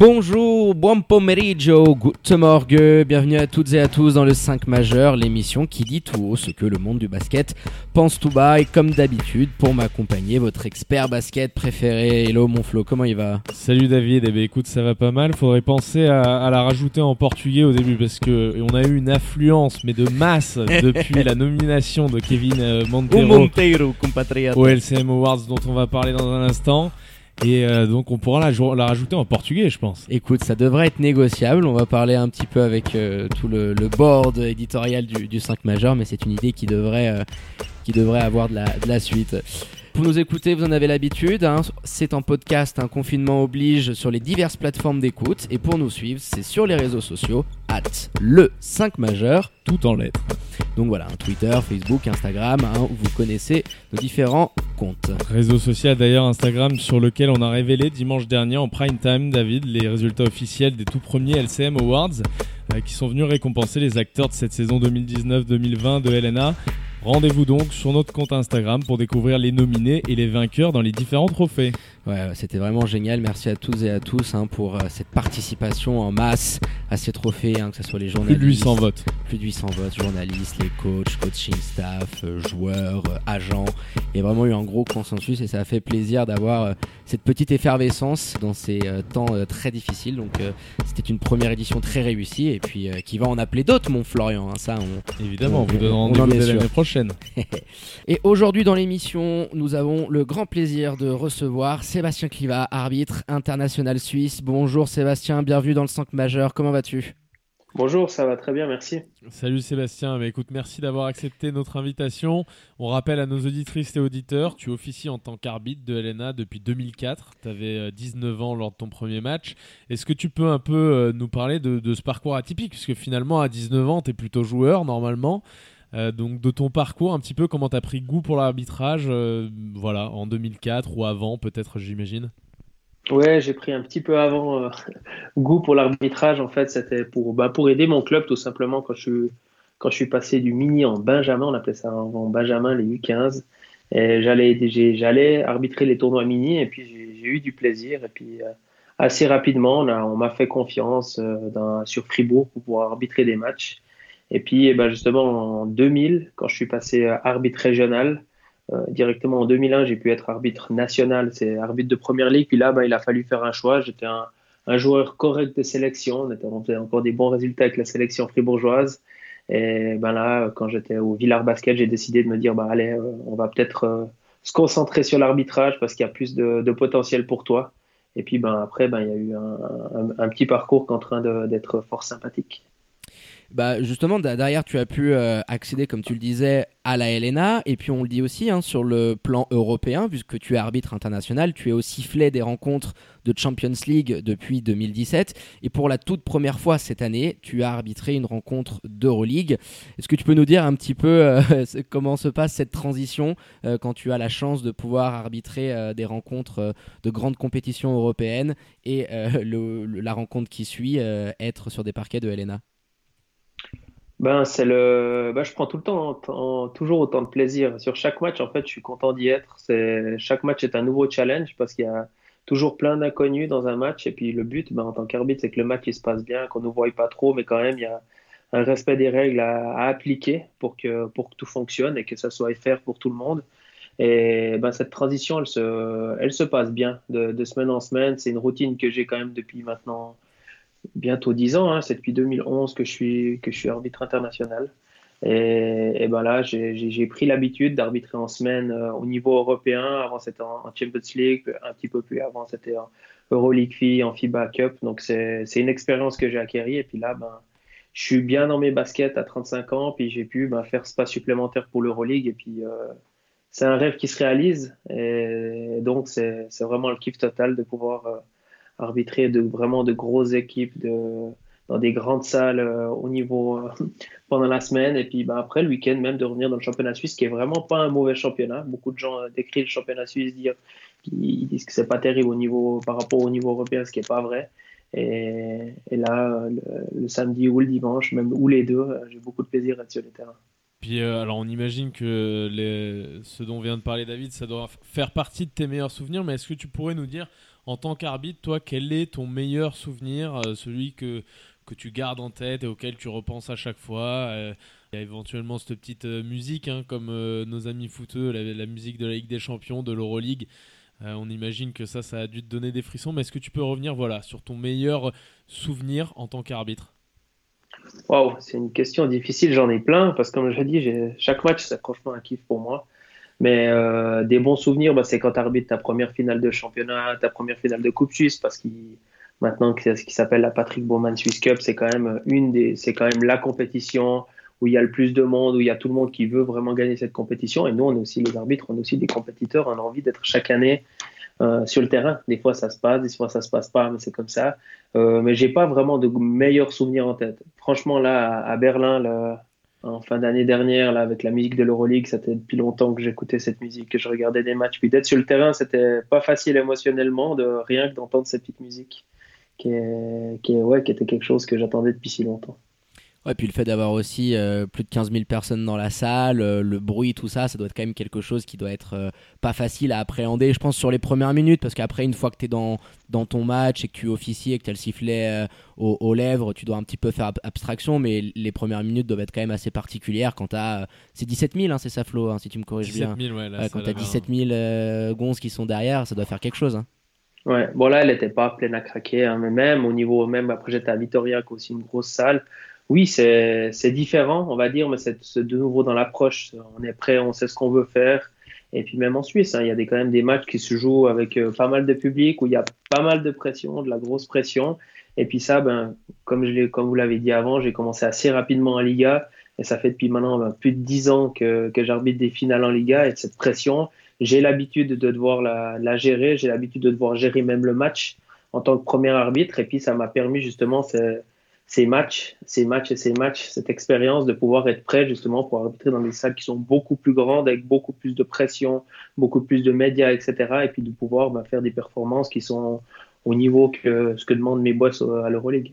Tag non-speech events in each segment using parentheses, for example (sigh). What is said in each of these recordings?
Bonjour, buon pomeriggio, guten morgue, bienvenue à toutes et à tous dans le 5 majeur, l'émission qui dit tout haut ce que le monde du basket pense tout bas et comme d'habitude pour m'accompagner votre expert basket préféré. Hello mon Flo, comment il va? Salut David, eh ben, écoute ça va pas mal, faudrait penser à, à la rajouter en portugais au début parce que on a eu une affluence mais de masse (laughs) depuis la nomination de Kevin euh, Monteiro Monteiro, compatriote. au LCM Awards dont on va parler dans un instant. Et euh, donc on pourra la, la rajouter en portugais je pense. Écoute, ça devrait être négociable. On va parler un petit peu avec euh, tout le, le board éditorial du, du 5 majeur, mais c'est une idée qui devrait, euh, qui devrait avoir de la, de la suite. Pour nous écouter, vous en avez l'habitude. hein. C'est en podcast, un confinement oblige sur les diverses plateformes d'écoute. Et pour nous suivre, c'est sur les réseaux sociaux, at le 5 majeur. Tout en lettres. Donc voilà, hein, Twitter, Facebook, Instagram, hein, vous connaissez nos différents comptes. Réseau social d'ailleurs Instagram sur lequel on a révélé dimanche dernier en prime time David les résultats officiels des tout premiers LCM Awards euh, qui sont venus récompenser les acteurs de cette saison 2019-2020 de LNA. Rendez-vous donc sur notre compte Instagram pour découvrir les nominés et les vainqueurs dans les différents trophées. Ouais, c'était vraiment génial. Merci à tous et à tous hein, pour euh, cette participation en masse à ces trophées, hein, que ce soit les Plus journalistes. de 800 votes. plus de 800 votes, journalistes, les coachs, coaching staff, euh, joueurs, euh, agents. Il y a vraiment eu un gros consensus et ça a fait plaisir d'avoir cette petite effervescence dans ces temps très difficiles. Donc euh, c'était une première édition très réussie et puis euh, qui va en appeler d'autres, mon Florian. hein, ça, on, Évidemment, On- vous donne on en rendez-vous l'année prochaine. (laughs) Et aujourd'hui dans l'émission, nous avons le grand plaisir de recevoir Sébastien Cliva, arbitre international suisse. Bonjour Sébastien, bienvenue dans le 5 majeur. Comment vas-tu? Bonjour, ça va très bien, merci. Salut Sébastien, Bah, écoute, merci d'avoir accepté notre invitation. On rappelle à nos auditrices et auditeurs, tu officies en tant qu'arbitre de LNA depuis 2004. Tu avais 19 ans lors de ton premier match. Est-ce que tu peux un peu euh, nous parler de, de ce parcours atypique? Puisque finalement, à 19 ans, tu es plutôt joueur normalement. Euh, donc de ton parcours, un petit peu comment tu as pris goût pour l'arbitrage, euh, voilà, en 2004 ou avant peut-être, j'imagine? Ouais, j'ai pris un petit peu avant euh, (laughs) goût pour l'arbitrage. En fait, c'était pour, bah, pour aider mon club, tout simplement, quand je, suis- quand je suis passé du mini en Benjamin, on appelait ça en Benjamin, les U15. Et j'allais, j'allais arbitrer les tournois mini et puis j'ai eu du plaisir. Et puis, assez rapidement, on m'a fait confiance sur Fribourg pour pouvoir arbitrer des matchs. Et puis, eh ben, justement, en 2000, quand je suis passé euh, arbitre régional, Euh, directement en 2001, j'ai pu être arbitre national, c'est arbitre de première ligue. Puis là, bah, il a fallu faire un choix. J'étais un, joueur correct de sélection. On, était, faisait encore des bons résultats avec la sélection fribourgeoise. Et ben là, quand j'étais au Villard Basket, j'ai décidé de me dire, allez, euh, on va peut-être se concentrer sur l'arbitrage parce qu'il y a plus de, potentiel pour toi. Et puis ben, après, ben, il y a eu un, un- petit parcours qui est en train d'être fort sympathique. Bah justement, derrière, tu as pu euh, accéder, comme tu le disais, à la LNA. Et puis on le dit aussi, hein, sur le plan européen, puisque tu es arbitre international, tu es au sifflet des rencontres de Champions League depuis 2017. Et pour la toute première fois cette année, tu as arbitré une rencontre d'Euroleague. Est-ce que tu peux nous dire un petit peu euh, (laughs) comment se passe cette transition euh, quand tu as la chance de pouvoir arbitrer des rencontres de grandes compétitions européennes et (laughs) la rencontre qui suit, être sur des parquets de LNA Ben, c'est le, ben, je prends tout le temps, autant- toujours autant de plaisir. Sur chaque match, en fait, je suis content d'y être. C'est, chaque match est un nouveau challenge parce qu'il y a toujours plein d'inconnus dans un match. Et puis, le but, ben, en tant qu'arbitre, c'est que le match, il se passe bien, qu'on ne voie pas trop, mais quand même, il y a un respect des règles à, appliquer pour que, pour que tout fonctionne et que ça soit fair pour tout le monde. Et ben, cette transition, elle se, elle se passe bien de semaine en semaine. C'est une routine que j'ai quand même depuis maintenant bientôt 10 ans. hein. C'est depuis 2011 que je suis, que je suis arbitre international. Et, et ben là, j'ai pris l'habitude d'arbitrer en semaine euh, au niveau européen. Avant, c'était en, Champions League, un petit peu plus avant, c'était en Euroleague FI, en FIBA Cup. Donc, c'est une expérience que j'ai acquérie. Et puis là, ben, je suis bien dans mes baskets à 35 ans. Puis j'ai pu ben, faire ce pas supplémentaire pour l'Euroleague. Et puis, euh, c'est un rêve qui se réalise. Et donc, c'est vraiment le kiff total de pouvoir euh, arbitrer de vraiment de grosses équipes de, dans des grandes salles au niveau (laughs) pendant la semaine et puis bah, après le week-end même de revenir dans le championnat suisse qui est vraiment pas un mauvais championnat. Beaucoup de gens décrivent le championnat suisse dire ils disent que c'est pas terrible au niveau par rapport au niveau européen, ce qui est pas vrai. Et, là, le, samedi ou le dimanche, même ou les deux, j'ai beaucoup de plaisir à être sur les terrains. Puis euh, alors on imagine que les, ce dont vient de parler David, ça doit faire partie de tes meilleurs souvenirs, mais est-ce que tu pourrais nous dire, en tant qu'arbitre, toi, quel est ton meilleur souvenir, euh, celui que, tu gardes en tête et auquel tu repenses à chaque fois euh, Il y a éventuellement cette petite musique, hein, comme nos amis footeux, la, la, musique de la Ligue des Champions, de l'Euroleague. on imagine que ça, ça a dû te donner des frissons, mais est-ce que tu peux revenir voilà, sur ton meilleur souvenir en tant qu'arbitre? Waouh, c'est une question difficile, j'en ai plein, parce que comme je dis, chaque match, c'est franchement un kiff pour moi. Mais euh, des bons souvenirs, bah, c'est quand tu arbitres ta première finale de championnat, ta première finale de Coupe Suisse, parce que maintenant, ce qui s'appelle la Patrick Bowman Swiss Cup, c'est quand même une des, c'est quand même la compétition où il y a le plus de monde, où il y a tout le monde qui veut vraiment gagner cette compétition. Et nous, on est aussi les arbitres, on est aussi des compétiteurs, on a envie d'être chaque année euh, sur le terrain. Des fois, ça se passe, des fois, ça se passe pas, mais c'est comme ça. Euh, mais j'ai pas vraiment de meilleurs souvenirs en tête. Franchement, là, à Berlin, là, en fin d'année dernière, là, avec la musique de l'Euroleague, c'était depuis longtemps que j'écoutais cette musique, que je regardais des matchs. Puis d'être sur le terrain, c'était pas facile émotionnellement, de rien que d'entendre cette petite musique, qui, est, qui, est, ouais, qui était quelque chose que j'attendais depuis si longtemps. Ouais, puis le fait d'avoir aussi euh, plus de 15 000 personnes dans la salle, euh, le bruit, tout ça, ça doit être quand même quelque chose qui doit être euh, pas facile à appréhender, je pense, sur les premières minutes, parce qu'après, une fois que tu es dans, dans ton match et que tu officies et que tu as le sifflet aux, lèvres, tu dois un petit peu faire abstraction, mais les premières minutes doivent être quand même assez particulières quand tu as. c'est 17 000, hein, c'est ça, Flo, hein, si tu me corriges 17 000, Ouais, là, quand tu as 17 000 gonzes qui sont derrière, ça doit faire quelque chose. Hein. Ouais, bon là, elle n'était pas pleine à craquer, hein, mais même au niveau, même après j'étais à Vitoria, qui est aussi une grosse salle oui, c'est différent, on va dire, mais c'est de nouveau dans l'approche. On est prêt, on sait ce qu'on veut faire. Et puis même en Suisse, hein, il y a des, quand même des matchs qui se jouent avec euh, pas mal de public, où il y a pas mal de pression, de la grosse pression. Et puis ça, ben, comme, je comme vous l'avez dit avant, j'ai commencé assez rapidement en Liga. Et ça fait depuis maintenant ben, plus de dix ans que, que j'arbitre des finales en Liga. Et cette pression, j'ai l'habitude de devoir la, la gérer. J'ai l'habitude de devoir gérer même le match en tant que premier arbitre. Et puis ça m'a permis justement ces matchs, ces matchs et ces matchs, cette expérience de pouvoir être prêt justement pour arbitrer dans des salles qui sont beaucoup plus grandes, avec beaucoup plus de pression, beaucoup plus de médias, etc. Et puis de pouvoir bah, faire des performances qui sont au niveau que ce que demandent mes boss à l'Euroleague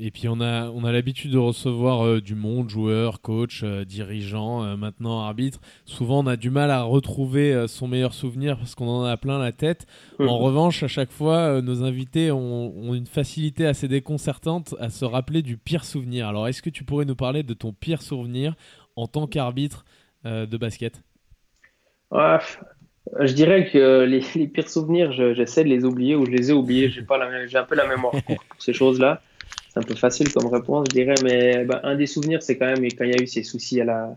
et puis on a, on a l'habitude de recevoir euh, du monde, joueurs, coachs, euh, dirigeants, euh, maintenant arbitres. Souvent on a du mal à retrouver son meilleur souvenir parce qu'on en a plein la tête. En mhm. revanche, à chaque fois, nos invités ont, ont, une facilité assez déconcertante à se rappeler du pire souvenir. Alors est-ce que tu pourrais nous parler de ton pire souvenir en tant qu'arbitre de basket? Je dirais que les, les pires souvenirs, j'essaie de les oublier ou je les ai oubliés. J'ai un peu la mémoire pour ces choses-là c'est un peu facile comme réponse, je dirais, mais bah, un des souvenirs, c'est quand même quand il y a eu ces soucis à la,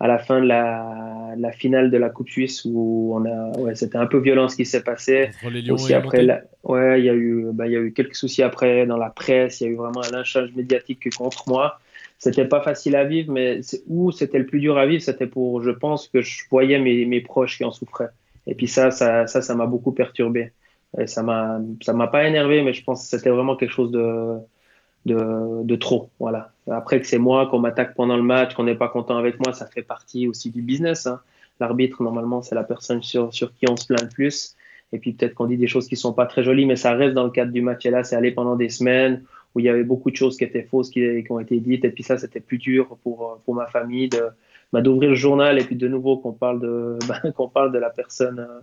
à la fin de la, la finale de la Coupe Suisse où on a, ouais, c'était un peu violent ce qui s'est passé. Aussi après, ouais, il y a eu, bah, il y a eu quelques soucis après dans la presse, il y a eu vraiment un lynchage médiatique contre moi. C'était pas facile à vivre, mais où c'était le plus dur à vivre, c'était pour, je pense que je voyais mes, mes proches qui en souffraient. Et puis ça, ça, ça, ça m'a beaucoup perturbé. Et ça m'a, ça m'a pas énervé, mais je pense que c'était vraiment quelque chose de, de, de trop. Voilà. Après que c'est moi qu'on m'attaque pendant le match, qu'on n'est pas content avec moi, ça fait partie aussi du business. Hein. L'arbitre, normalement, c'est la personne sur, sur qui on se plaint le plus. Et puis peut-être qu'on dit des choses qui sont pas très jolies, mais ça reste dans le cadre du match. Et là, c'est allé pendant des semaines où il y avait beaucoup de choses qui étaient fausses, qui, qui ont été dites. Et puis ça, c'était plus dur pour, pour ma famille de bah, d'ouvrir le journal et puis de nouveau qu'on parle de (laughs) qu'on parle de la personne euh,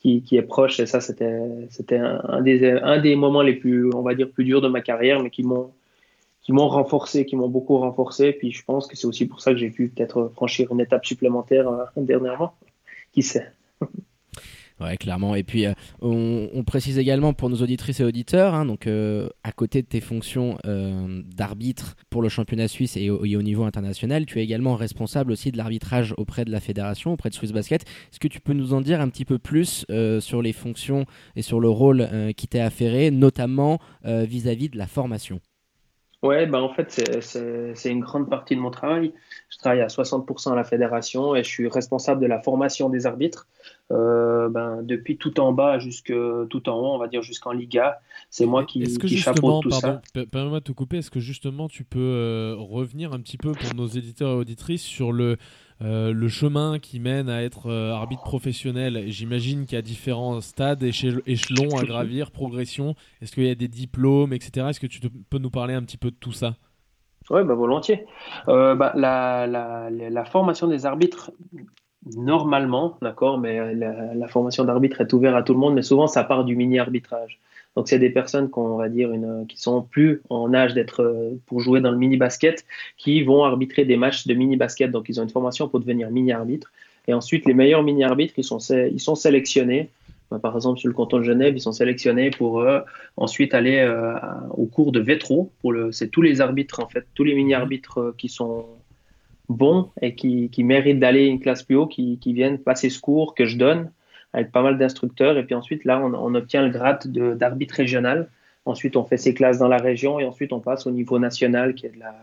qui, qui, est proche. Et ça, c'était, c'était un, des, un des moments les plus, on va dire, plus durs de ma carrière, mais qui m'ont, qui m'ont renforcé, qui m'ont beaucoup renforcé. Puis je pense que c'est aussi pour ça que j'ai pu peut-être franchir une étape supplémentaire euh, dernièrement. Qui sait? Ouais, clairement. Et puis, euh, on, précise également pour nos auditrices et auditeurs, hein, donc euh, à côté de tes fonctions euh, d'arbitre pour le championnat suisse et au, niveau international, tu es également responsable aussi de l'arbitrage auprès de la fédération, auprès de Swiss Basket. Est-ce que tu peux nous en dire un petit peu plus sur les fonctions et sur le rôle qui t'est affairé, notamment vis-à-vis -vis de la formation? Ouais, bah en fait, c'est une grande partie de mon travail. Je travaille à 60% à la fédération et je suis responsable de la formation des arbitres. Euh, ben, depuis tout en bas jusque tout en haut, on va dire jusqu'en Liga. C'est moi qui, est-ce que qui chapeaute tout pardon, ça. per- permets-moi de te couper, est-ce que justement tu peux euh, revenir un petit peu pour nos éditeurs et auditrices sur le, euh, le chemin qui mène à être arbitre professionnel? J'imagine qu'il y a différents stades, échel- échelons à gravir, progression. Est-ce qu'il y a des diplômes, etc. Est-ce que tu te- peux nous parler un petit peu de tout ça? Oui, bah, volontiers. Bah, la, la, la, la formation des arbitres, normalement, d'accord, mais la, formation d'arbitre est ouverte à tout le monde, mais souvent ça part du mini-arbitrage. Donc c'est des personnes qu'on va dire qui sont plus en âge d'être euh, pour jouer dans le mini-basket, qui vont arbitrer des matchs de mini-basket. Donc ils ont une formation pour devenir mini-arbitre. Et ensuite, les meilleurs mini-arbitres, ils sont, ils sont sélectionnés. Bah, Par exemple, sur le canton de Genève, ils sont sélectionnés pour euh, ensuite aller euh, au cours de Vétro. C'est tous les arbitres, en fait, tous les mini-arbitres euh, qui sont bons et qui, qui méritent d'aller une classe plus haut, qui, qui viennent passer ce cours que je donne avec pas mal d'instructeurs. Et puis ensuite, là, on, on obtient le grade de- d'arbitre régional. Ensuite, on fait ses classes dans la région et ensuite, on passe au niveau national qui est de la,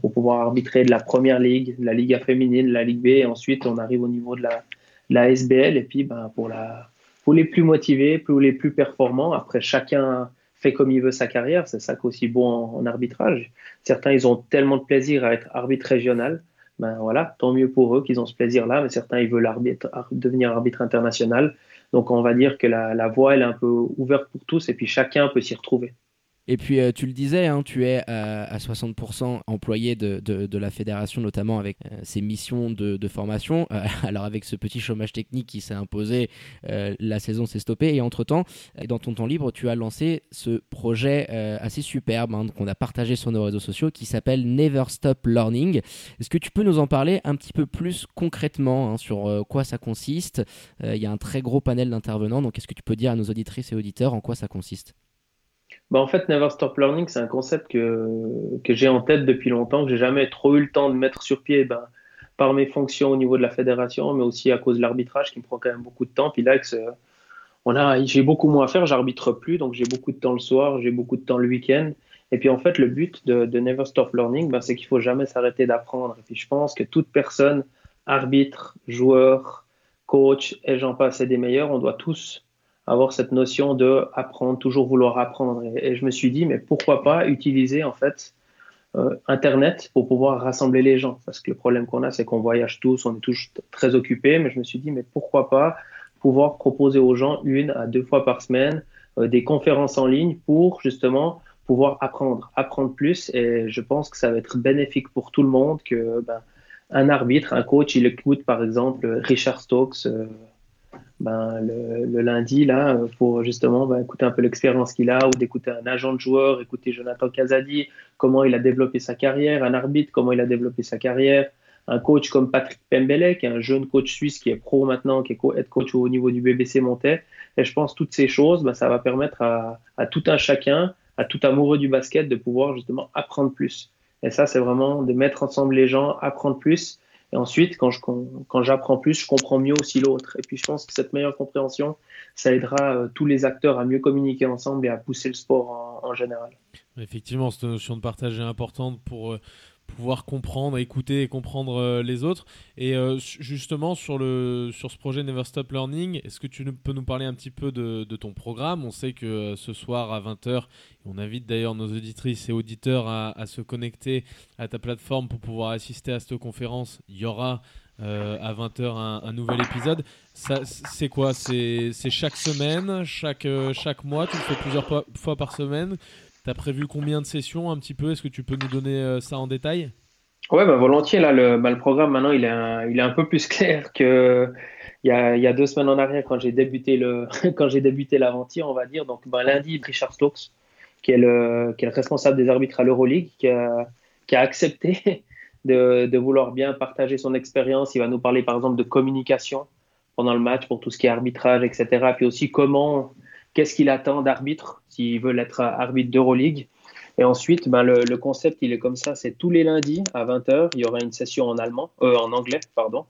pour pouvoir arbitrer de la première ligue, de la Liga féminine, de la Ligue B. Et ensuite, on arrive au niveau de la, de la SBL. Et puis, ben, pour, la, pour les plus motivés, pour les plus performants, après, chacun fait comme il veut sa carrière. C'est ça qui est aussi bon en, en arbitrage. Certains, ils ont tellement de plaisir à être arbitre régional. Ben voilà, tant mieux pour eux qu'ils ont ce plaisir-là, mais certains, ils veulent devenir arbitre international. Donc, on va dire que la, la voie, elle est un peu ouverte pour tous et puis chacun peut s'y retrouver. Et puis euh, tu le disais, hein, tu es euh, à 60% employé de, de- la fédération, notamment avec euh, ses missions de, de formation. Euh, (laughs) alors avec ce petit chômage technique qui s'est imposé, la saison s'est stoppée. Et entre-temps, dans ton temps libre, tu as lancé ce projet assez superbe hein, qu'on a partagé sur nos réseaux sociaux qui s'appelle Never Stop Learning. Est-ce que tu peux nous en parler un petit peu plus concrètement hein, sur quoi ça consiste? Il y a un très gros panel d'intervenants, donc est-ce que tu peux dire à nos auditrices et auditeurs en quoi ça consiste? Bah, en fait, Never Stop Learning, c'est un concept que, que j'ai en tête depuis longtemps, que j'ai jamais trop eu le temps de mettre sur pied ben, par mes fonctions au niveau de la fédération, mais aussi à cause de l'arbitrage qui me prend quand même beaucoup de temps. Puis là, on a, j'ai beaucoup moins à faire, j'arbitre plus, donc j'ai beaucoup de temps le soir, j'ai beaucoup de temps le week-end. Et puis en fait, le but de, Never Stop Learning, ben, c'est qu'il faut jamais s'arrêter d'apprendre. Et puis je pense que toute personne, arbitre, joueur, coach, et j'en passe, et des meilleurs, on doit tous avoir cette notion de apprendre, toujours vouloir apprendre. Et, je me suis dit, mais pourquoi pas utiliser en fait euh, Internet pour pouvoir rassembler les gens? Parce que le problème qu'on a, c'est qu'on voyage tous, on est tous très occupés, mais je me suis dit, mais pourquoi pas pouvoir proposer aux gens une à deux fois par semaine euh, des conférences en ligne pour justement pouvoir apprendre, apprendre plus. Et je pense que ça va être bénéfique pour tout le monde que ben, un arbitre, un coach, il écoute par exemple Richard Stokes. euh, ben, le, lundi là pour justement ben, écouter un peu l'expérience qu'il a ou d'écouter un agent de joueur, écouter Jonathan Casadi, comment il a développé sa carrière, un arbitre, comment il a développé sa carrière, un coach comme Patrick Pembele, qui est un jeune coach suisse qui est pro maintenant, qui est head coach au niveau du BBC Montais. Et je pense toutes ces choses, ben, ça va permettre à, à tout un chacun, à tout amoureux du basket, de pouvoir justement apprendre plus. Et ça, c'est vraiment de mettre ensemble les gens, apprendre plus. Et ensuite, quand je- quand, j'apprends plus, je comprends mieux aussi l'autre. Et puis, je pense que cette meilleure compréhension, ça aidera euh, tous les acteurs à mieux communiquer ensemble et à pousser le sport en, en général. Effectivement, cette notion de partage est importante pour euh, pouvoir comprendre, écouter et comprendre euh, les autres. Et euh, justement, sur, le, sur ce projet Never Stop Learning, est-ce que tu peux nous parler un petit peu de, de ton programme? On sait que euh, ce soir à 20h, on invite d'ailleurs nos auditrices et auditeurs à, à se connecter à ta plateforme pour pouvoir assister à cette conférence. Il y aura à 20h un, nouvel épisode. C'est quoi? C'est chaque semaine, chaque, chaque mois? Tu le fais plusieurs fois par semaine? T'as prévu combien de sessions un petit peu? Est-ce que tu peux nous donner euh, ça en détail? Ouais, bah, volontiers. Là, le, bah, le programme maintenant, il est un, il est un peu plus (laughs) clair que il y a, y a deux semaines en arrière quand j'ai débuté le, (laughs) quand j'ai débuté l'aventure, on va dire. Donc, bah, lundi, Richard Stokes, qui est le, qui est le responsable des arbitres à l'Euroleague, qui a, qui a accepté (laughs) de, de vouloir bien partager son expérience. Il va nous parler, par exemple, de communication pendant le match pour tout ce qui est arbitrage, etc. Puis aussi comment, qu'est-ce qu'il attend d'arbitre s'il veut être arbitre d'Euroleague. Et ensuite, ben, le, concept, il est comme ça, c'est tous les lundis à 20h, il y aura une session en allemand, euh, en anglais, pardon.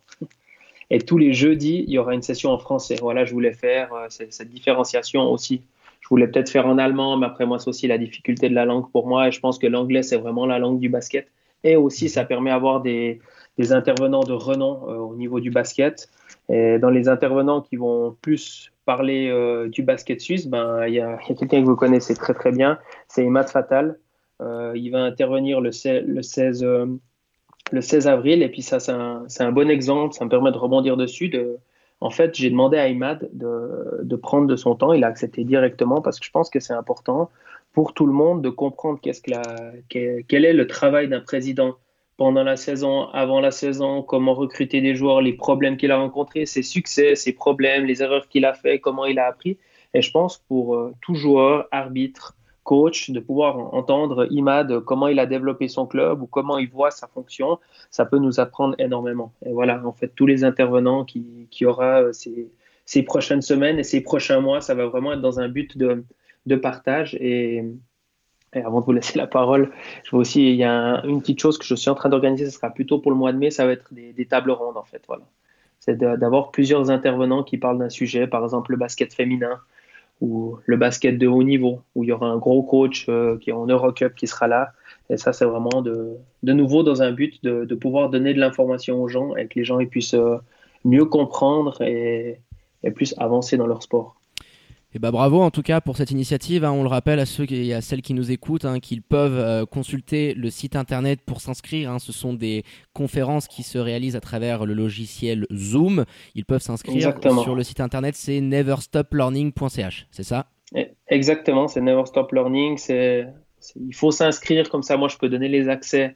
Et tous les jeudis, il y aura une session en français. Voilà, je voulais faire euh, cette, différenciation aussi. Je voulais peut-être faire en allemand, mais après moi, c'est aussi la difficulté de la langue pour moi. Et je pense que l'anglais, c'est vraiment la langue du basket. Et aussi, ça permet d'avoir des, des intervenants de renom au niveau du basket. Et dans les intervenants qui vont plus parler du basket suisse, ben, il y a, a quelqu'un que vous connaissez très très bien, c'est Imad Fatal. il va intervenir le, le 16 le 16 avril. Et puis ça, c'est un, un, bon exemple. Ça me permet de rebondir dessus. De, en fait, j'ai demandé à Imad de, de, prendre de son temps. Il a accepté directement parce que je pense que c'est important pour tout le monde de comprendre qu'est-ce que la, quel est le travail d'un président pendant la saison, avant la saison, comment recruter des joueurs, les problèmes qu'il a rencontrés, ses succès, ses problèmes, les erreurs qu'il a fait, comment il a appris. Et je pense pour euh, tout joueur, arbitre, coach, de pouvoir entendre Imad, comment il a développé son club ou comment il voit sa fonction, ça peut nous apprendre énormément. Et voilà, en fait, tous les intervenants qui, qui aura euh, ces, ces, prochaines semaines et ces prochains mois, ça va vraiment être dans un but de, de partage. Et, avant de vous laisser la parole, je vois aussi, il y a une petite chose que je suis en train d'organiser, ce sera plutôt pour le mois de mai, ça va être des, tables rondes, en fait. Voilà. C'est d'avoir plusieurs intervenants qui parlent d'un sujet, par exemple le basket féminin, ou le basket de haut niveau, où il y aura un gros coach euh, qui est en Eurocup qui sera là. Et ça, c'est vraiment de, nouveau dans un but de, pouvoir donner de l'information aux gens et que les gens puissent euh, mieux comprendre et, et plus avancer dans leur sport. Et bah bravo en tout cas pour cette initiative. Hein. On le rappelle à ceux et à celles qui nous écoutent hein, qu'ils peuvent euh, consulter le site internet pour s'inscrire. Hein. Ce sont des conférences qui se réalisent à travers le logiciel Zoom. Ils peuvent s'inscrire sur le site internet, c'est neverstoplearning.ch, c'est ça? Eh, Exactement, c'est neverstoplearning. C'est, il faut s'inscrire comme ça. Moi, je peux donner les accès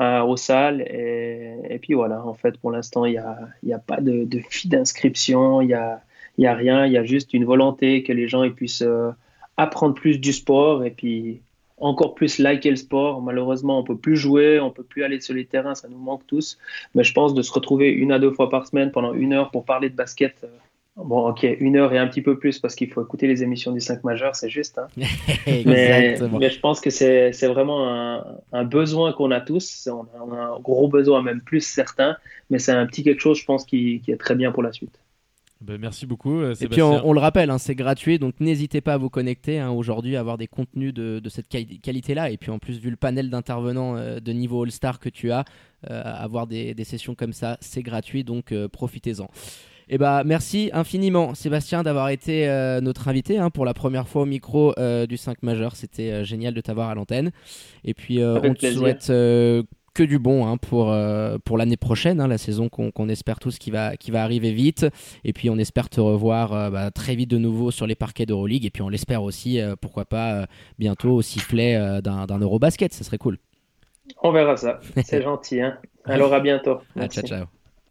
euh, aux salles et, et, puis voilà. En fait, pour l'instant, il n'y a, y a pas de, de d'inscription. Il y a il n'y a rien, il y a juste une volonté que les gens ils puissent euh, apprendre plus du sport et puis encore plus liker le sport. Malheureusement, on peut plus jouer, on peut plus aller sur les terrains, ça nous manque tous. Mais je pense de se retrouver une à deux fois par semaine pendant une heure pour parler de basket. Euh, bon, ok, une heure et un petit peu plus parce qu'il faut écouter les émissions du 5 majeur, c'est juste. Hein. (laughs) mais, mais, je pense que c'est vraiment un, un besoin qu'on a tous. On a, on a, un gros besoin, même plus certains. Mais c'est un petit quelque chose, je pense, qui, qui est très bien pour la suite. Ben, merci beaucoup. Euh, et puis on, le rappelle, hein, c'est gratuit, donc n'hésitez pas à vous connecter hein, aujourd'hui, à avoir des contenus de, de cette qualité-là. Et puis en plus, vu le panel d'intervenants euh, de niveau All-Star que tu as, euh, avoir des, des, sessions comme ça, c'est gratuit, donc profitez-en. Et eh bah, merci infiniment Sébastien d'avoir été notre invité hein, pour la première fois au micro du 5 majeur. C'était génial de t'avoir à l'antenne. Et puis on te souhaite que du bon hein, pour, euh, pour l'année prochaine, hein, la saison qu'on espère tous qui va, qui va arriver vite. Et puis on espère te revoir euh, bah, très vite de nouveau sur les parquets d'Euroleague. Et puis on l'espère aussi, euh, pourquoi pas, bientôt au sifflet d'un Eurobasket. Ça serait cool. On verra ça. C'est (laughs) gentil. Hein. Alors à bientôt. Ah, ciao, ciao.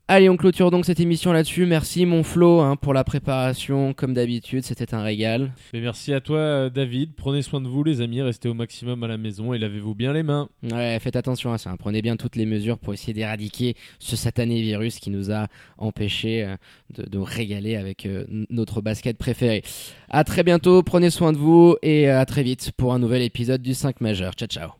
Allez, on clôture donc cette émission là-dessus. Merci mon Flo hein, pour la préparation, comme d'habitude, c'était un régal. Et merci à toi euh, David. Prenez soin de vous les amis, restez au maximum à la maison et lavez-vous bien les mains. Ouais, faites attention à ça. Hein. Prenez bien toutes les mesures pour essayer d'éradiquer ce satané virus qui nous a empêché euh, de, de régaler avec euh, notre basket préféré. À très bientôt, prenez soin de vous et à très vite pour un nouvel épisode du 5 majeur. Ciao ciao.